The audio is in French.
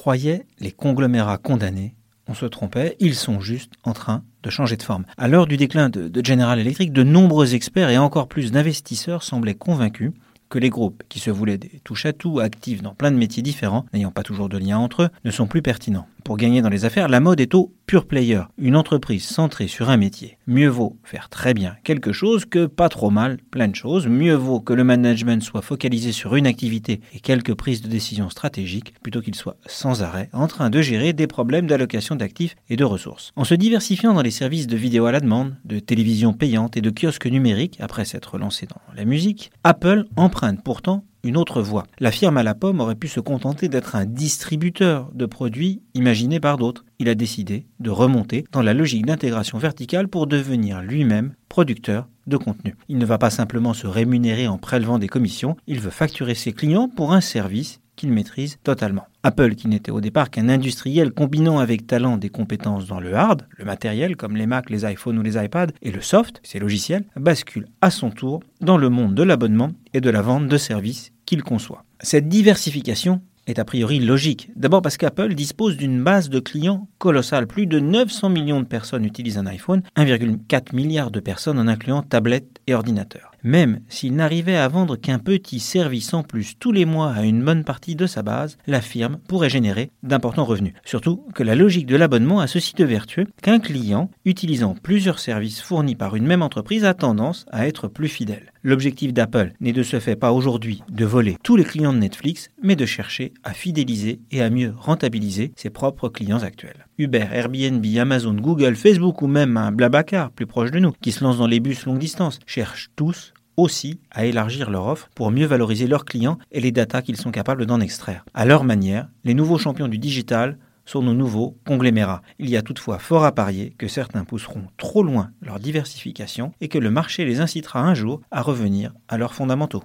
croyait les conglomérats condamnés. On se trompait, ils sont juste en train de changer de forme. À l'heure du déclin de, General Electric, de nombreux experts et encore plus d'investisseurs semblaient convaincus que les groupes qui se voulaient des touche-à-tout, actifs dans plein de métiers différents, n'ayant pas toujours de lien entre eux, ne sont plus pertinents. Pour gagner dans les affaires, la mode est au pure player, une entreprise centrée sur un métier. Mieux vaut faire très bien quelque chose que pas trop mal plein de choses. Mieux vaut que le management soit focalisé sur une activité et quelques prises de décision stratégiques plutôt qu'il soit sans arrêt en train de gérer des problèmes d'allocation d'actifs et de ressources. En se diversifiant dans les services de vidéo à la demande, de télévision payante et de kiosques numériques après s'être lancé dans la musique, Apple emprunte pourtant une autre voie. La firme à la pomme aurait pu se contenter d'être un distributeur de produits imaginés par d'autres. Il a décidé de remonter dans la logique d'intégration verticale pour devenir lui-même producteur de contenu. Il ne va pas simplement se rémunérer en prélevant des commissions, il veut facturer ses clients pour un service qu'il maîtrise totalement. Apple, qui n'était au départ qu'un industriel combinant avec talent des compétences dans le hard, le matériel comme les Mac, les iPhones ou les iPads, et le soft, ses logiciels, bascule à son tour dans le monde de l'abonnement et de la vente de services qu'il conçoit. Cette diversification est a priori logique. D'abord parce qu'Apple dispose d'une base de clients colossale. Plus de 900 millions de personnes utilisent un iPhone, 1,4 milliard de personnes en incluant tablettes et ordinateurs. Même s'il n'arrivait à vendre qu'un petit service en plus tous les mois à une bonne partie de sa base, la firme pourrait générer d'importants revenus. Surtout que la logique de l'abonnement a ceci de vertueux qu'un client utilisant plusieurs services fournis par une même entreprise a tendance à être plus fidèle. L'objectif d'Apple n'est de ce fait pas aujourd'hui de voler tous les clients de Netflix, mais de chercher à fidéliser et à mieux rentabiliser ses propres clients actuels. Uber, Airbnb, Amazon, Google, Facebook ou même un Blablacar plus proche de nous, qui se lance dans les bus longue distance, cherchent tous aussi à élargir leur offre pour mieux valoriser leurs clients et les datas qu'ils sont capables d'en extraire. À leur manière, les nouveaux champions du digital sont nos nouveaux conglomérats. Il y a toutefois fort à parier que certains pousseront trop loin leur diversification et que le marché les incitera un jour à revenir à leurs fondamentaux.